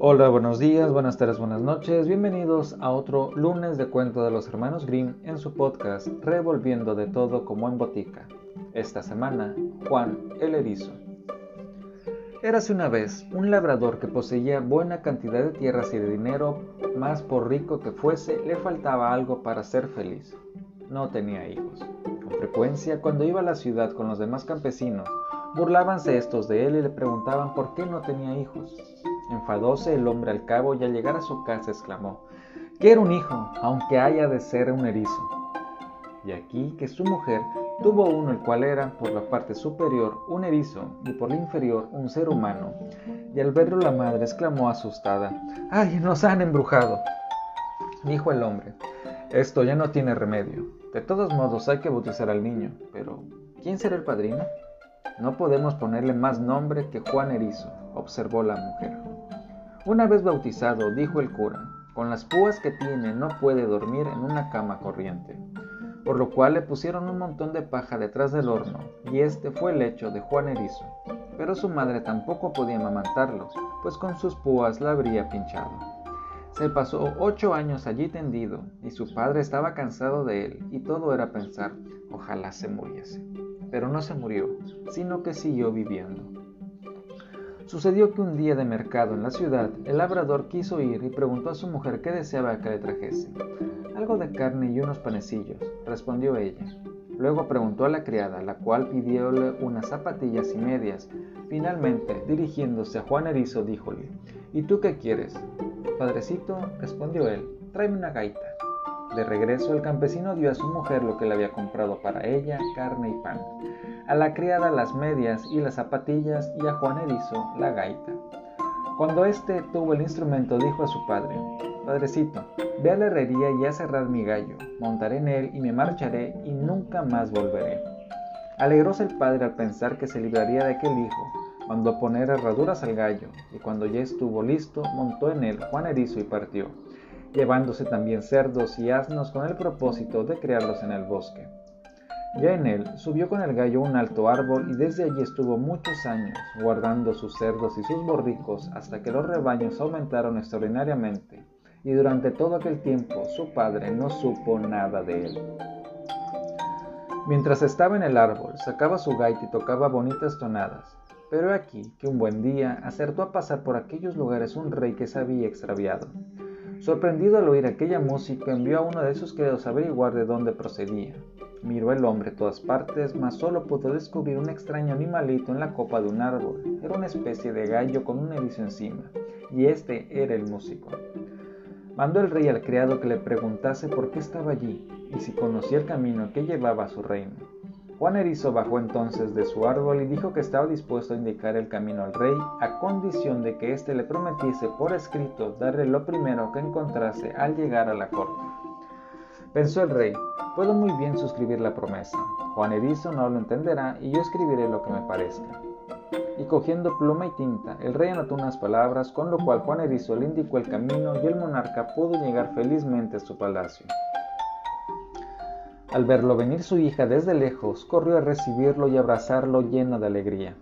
Hola, buenos días, buenas tardes, buenas noches. Bienvenidos a otro lunes de cuento de los hermanos Grimm en su podcast Revolviendo de todo como en botica. Esta semana, Juan el Erizo. Érase una vez un labrador que poseía buena cantidad de tierras y de dinero, mas por rico que fuese, le faltaba algo para ser feliz. No tenía hijos. Con frecuencia, cuando iba a la ciudad con los demás campesinos, burlábanse estos de él y le preguntaban por qué no tenía hijos. Enfadóse el hombre al cabo y al llegar a su casa exclamó, Quiero un hijo, aunque haya de ser un erizo. Y aquí que su mujer tuvo uno el cual era, por la parte superior, un erizo y por la inferior un ser humano. Y al verlo la madre exclamó asustada, ¡Ay, nos han embrujado! Dijo el hombre, esto ya no tiene remedio. De todos modos hay que bautizar al niño, pero ¿quién será el padrino? No podemos ponerle más nombre que Juan Erizo, observó la mujer. Una vez bautizado, dijo el cura, con las púas que tiene no puede dormir en una cama corriente, por lo cual le pusieron un montón de paja detrás del horno, y este fue el hecho de Juan Erizo. Pero su madre tampoco podía amamantarlos, pues con sus púas la habría pinchado. Se pasó ocho años allí tendido, y su padre estaba cansado de él, y todo era pensar, ojalá se muriese pero no se murió, sino que siguió viviendo. Sucedió que un día de mercado en la ciudad, el labrador quiso ir y preguntó a su mujer qué deseaba que le trajese. Algo de carne y unos panecillos, respondió ella. Luego preguntó a la criada, la cual pidióle unas zapatillas y medias. Finalmente, dirigiéndose a Juan Erizo, díjole, ¿Y tú qué quieres? Padrecito, respondió él, tráeme una gaita. De regreso, el campesino dio a su mujer lo que le había comprado para ella, carne y pan, a la criada las medias y las zapatillas y a Juan Erizo la gaita. Cuando éste tuvo el instrumento, dijo a su padre, Padrecito, ve a la herrería y a cerrar mi gallo, montaré en él y me marcharé y nunca más volveré. Alegróse el padre al pensar que se libraría de aquel hijo, mandó poner herraduras al gallo, y cuando ya estuvo listo, montó en él Juan Erizo y partió llevándose también cerdos y asnos con el propósito de criarlos en el bosque. Ya en él subió con el gallo un alto árbol y desde allí estuvo muchos años, guardando sus cerdos y sus borricos hasta que los rebaños aumentaron extraordinariamente, y durante todo aquel tiempo su padre no supo nada de él. Mientras estaba en el árbol, sacaba su gaita y tocaba bonitas tonadas, pero aquí que un buen día acertó a pasar por aquellos lugares un rey que se había extraviado. Sorprendido al oír aquella música, envió a uno de sus criados a averiguar de dónde procedía. Miró el hombre todas partes, mas solo pudo descubrir un extraño animalito en la copa de un árbol. Era una especie de gallo con un erizo encima, y este era el músico. Mandó el rey al criado que le preguntase por qué estaba allí y si conocía el camino que llevaba a su reino. Juan Erizo bajó entonces de su árbol y dijo que estaba dispuesto a indicar el camino al rey a condición de que éste le prometiese por escrito darle lo primero que encontrase al llegar a la corte. Pensó el rey, puedo muy bien suscribir la promesa. Juan Erizo no lo entenderá y yo escribiré lo que me parezca. Y cogiendo pluma y tinta, el rey anotó unas palabras, con lo cual Juan Erizo le indicó el camino y el monarca pudo llegar felizmente a su palacio. Al verlo venir su hija desde lejos, corrió a recibirlo y abrazarlo lleno de alegría.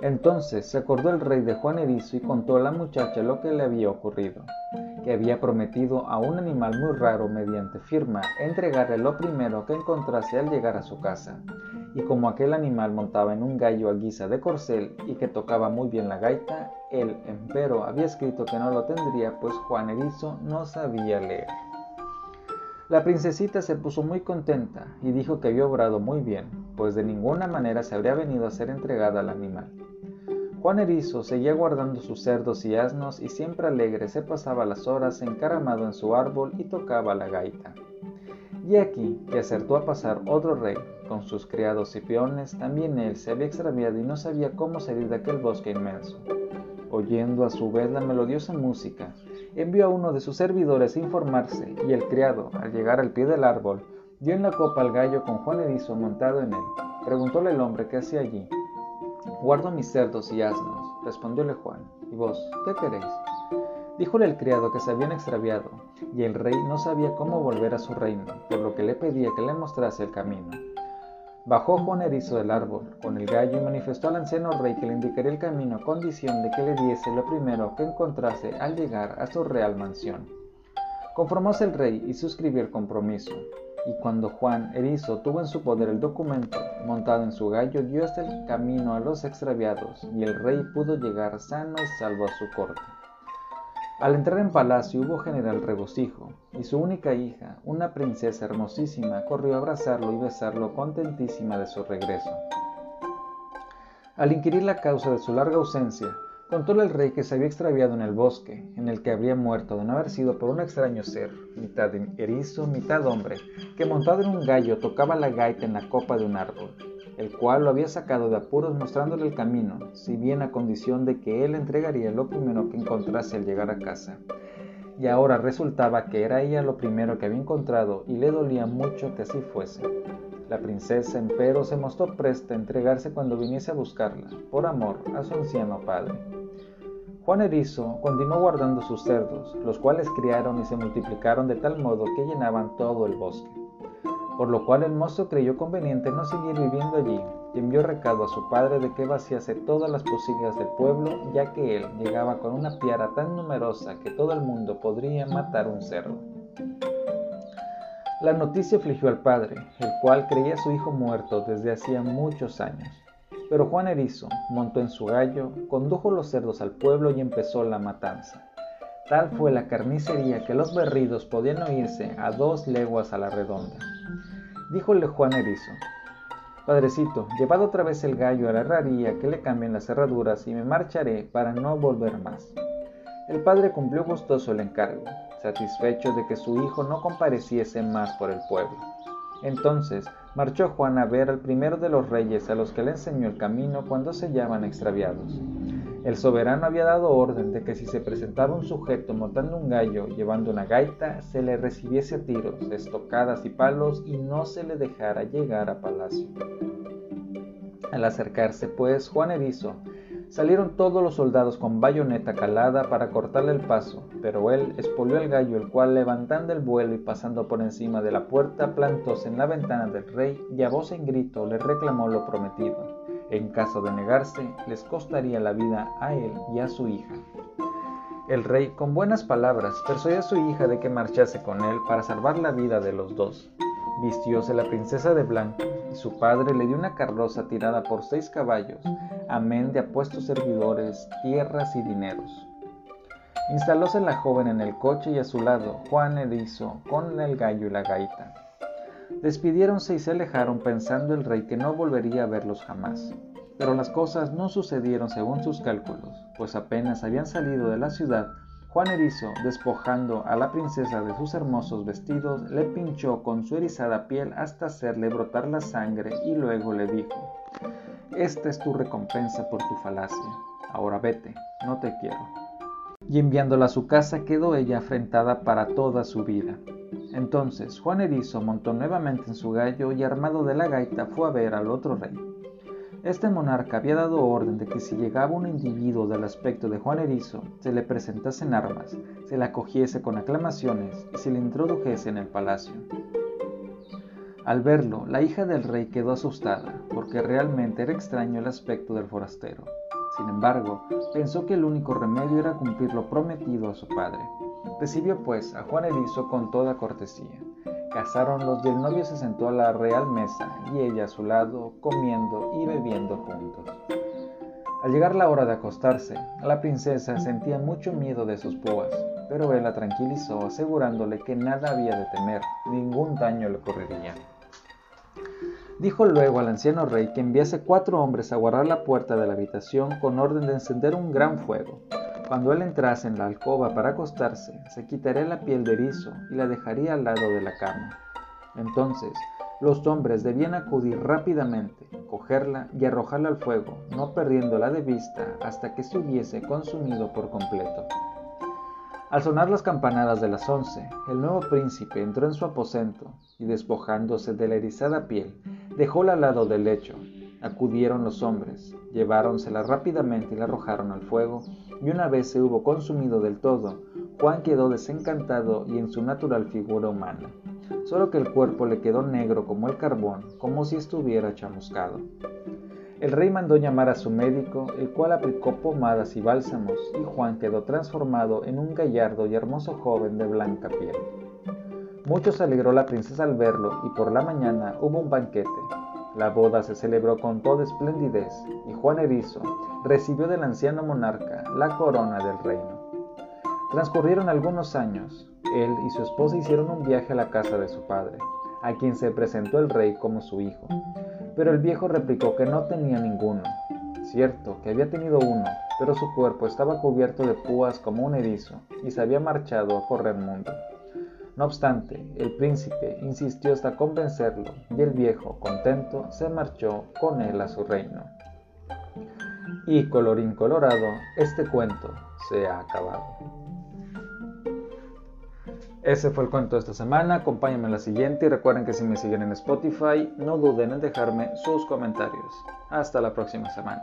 Entonces se acordó el rey de Juan Erizo y contó a la muchacha lo que le había ocurrido, que había prometido a un animal muy raro mediante firma entregarle lo primero que encontrase al llegar a su casa, y como aquel animal montaba en un gallo a guisa de corcel y que tocaba muy bien la gaita, él, empero, había escrito que no lo tendría, pues Juan Erizo no sabía leer. La princesita se puso muy contenta y dijo que había obrado muy bien, pues de ninguna manera se habría venido a ser entregada al animal. Juan Erizo seguía guardando sus cerdos y asnos y siempre alegre se pasaba las horas encaramado en su árbol y tocaba la gaita. Y aquí que acertó a pasar otro rey, con sus criados y peones, también él se había extraviado y no sabía cómo salir de aquel bosque inmenso. Oyendo a su vez la melodiosa música, envió a uno de sus servidores a informarse, y el criado, al llegar al pie del árbol, dio en la copa al gallo con Juan Erizo montado en él. Preguntóle el hombre qué hacía allí. Guardo mis cerdos y asnos, respondióle Juan. ¿Y vos, qué queréis? Díjole el criado que se habían extraviado, y el rey no sabía cómo volver a su reino, por lo que le pedía que le mostrase el camino. Bajó Juan Erizo del árbol con el gallo y manifestó al anciano rey que le indicaría el camino a condición de que le diese lo primero que encontrase al llegar a su real mansión. Conformóse el rey y suscribió el compromiso, y cuando Juan Erizo tuvo en su poder el documento, montado en su gallo, dio hasta el camino a los extraviados, y el rey pudo llegar sano y salvo a su corte. Al entrar en palacio hubo general regocijo, y su única hija, una princesa hermosísima, corrió a abrazarlo y besarlo contentísima de su regreso. Al inquirir la causa de su larga ausencia, contóle el rey que se había extraviado en el bosque, en el que habría muerto de no haber sido por un extraño ser, mitad erizo, mitad hombre, que montado en un gallo tocaba la gaita en la copa de un árbol el cual lo había sacado de apuros mostrándole el camino, si bien a condición de que él entregaría lo primero que encontrase al llegar a casa. Y ahora resultaba que era ella lo primero que había encontrado y le dolía mucho que así fuese. La princesa, empero, se mostró presta a entregarse cuando viniese a buscarla, por amor a su anciano padre. Juan Erizo continuó guardando sus cerdos, los cuales criaron y se multiplicaron de tal modo que llenaban todo el bosque por lo cual el mozo creyó conveniente no seguir viviendo allí y envió recado a su padre de que vaciase todas las posillas del pueblo, ya que él llegaba con una piara tan numerosa que todo el mundo podría matar un cerdo. La noticia afligió al padre, el cual creía a su hijo muerto desde hacía muchos años. Pero Juan Erizo montó en su gallo, condujo los cerdos al pueblo y empezó la matanza. Tal fue la carnicería que los berridos podían oírse a dos leguas a la redonda. Díjole Juan Erizo, Padrecito, llevad otra vez el gallo a la herrería que le cambien las cerraduras y me marcharé para no volver más. El padre cumplió gustoso el encargo, satisfecho de que su hijo no compareciese más por el pueblo. Entonces marchó Juan a ver al primero de los reyes a los que le enseñó el camino cuando se llaman extraviados. El soberano había dado orden de que si se presentaba un sujeto montando un gallo llevando una gaita, se le recibiese a tiros, estocadas y palos y no se le dejara llegar a palacio. Al acercarse, pues, Juan Erizo, salieron todos los soldados con bayoneta calada para cortarle el paso, pero él espolió el gallo, el cual, levantando el vuelo y pasando por encima de la puerta, plantóse en la ventana del rey y a voz en grito le reclamó lo prometido. En caso de negarse, les costaría la vida a él y a su hija. El rey, con buenas palabras, persuadió a su hija de que marchase con él para salvar la vida de los dos. Vistióse la princesa de blanco, y su padre le dio una carroza tirada por seis caballos, amén de apuestos servidores, tierras y dineros. Instalóse la joven en el coche y a su lado Juan Erizo con el gallo y la gaita. Despidiéronse y se alejaron pensando el rey que no volvería a verlos jamás. Pero las cosas no sucedieron según sus cálculos, pues apenas habían salido de la ciudad, Juan Erizo, despojando a la princesa de sus hermosos vestidos, le pinchó con su erizada piel hasta hacerle brotar la sangre y luego le dijo, Esta es tu recompensa por tu falacia. Ahora vete, no te quiero. Y enviándola a su casa quedó ella afrentada para toda su vida. Entonces Juan Erizo montó nuevamente en su gallo y armado de la gaita fue a ver al otro rey. Este monarca había dado orden de que si llegaba un individuo del aspecto de Juan Erizo, se le presentasen armas, se le acogiese con aclamaciones y se le introdujese en el palacio. Al verlo, la hija del rey quedó asustada, porque realmente era extraño el aspecto del forastero. Sin embargo, pensó que el único remedio era cumplir lo prometido a su padre. Recibió pues a Juan Erizo con toda cortesía. Casáronlos y el novio se sentó a la real mesa y ella a su lado, comiendo y bebiendo juntos. Al llegar la hora de acostarse, la princesa sentía mucho miedo de sus púas, pero él la tranquilizó asegurándole que nada había de temer, ningún daño le ocurriría. Dijo luego al anciano rey que enviase cuatro hombres a guardar la puerta de la habitación con orden de encender un gran fuego, cuando él entrase en la alcoba para acostarse, se quitaría la piel de erizo y la dejaría al lado de la cama. Entonces, los hombres debían acudir rápidamente, cogerla y arrojarla al fuego, no perdiéndola de vista hasta que se hubiese consumido por completo. Al sonar las campanadas de las once, el nuevo príncipe entró en su aposento y despojándose de la erizada piel, dejóla al lado del lecho. Acudieron los hombres, lleváronsela rápidamente y la arrojaron al fuego, y una vez se hubo consumido del todo, Juan quedó desencantado y en su natural figura humana. solo que el cuerpo le quedó negro como el carbón, como si estuviera chamuscado. El rey mandó llamar a su médico, el cual aplicó pomadas y bálsamos, y Juan quedó transformado en un gallardo y hermoso joven de blanca piel. Mucho se alegró la princesa al verlo, y por la mañana hubo un banquete. La boda se celebró con toda esplendidez, y Juan Erizo recibió del anciano monarca la corona del reino. Transcurrieron algunos años. Él y su esposa hicieron un viaje a la casa de su padre, a quien se presentó el rey como su hijo. Pero el viejo replicó que no tenía ninguno. Cierto que había tenido uno, pero su cuerpo estaba cubierto de púas como un erizo y se había marchado a correr mundo. No obstante, el príncipe insistió hasta convencerlo y el viejo, contento, se marchó con él a su reino. Y colorín colorado, este cuento se ha acabado. Ese fue el cuento de esta semana, acompáñenme en la siguiente y recuerden que si me siguen en Spotify no duden en dejarme sus comentarios. Hasta la próxima semana.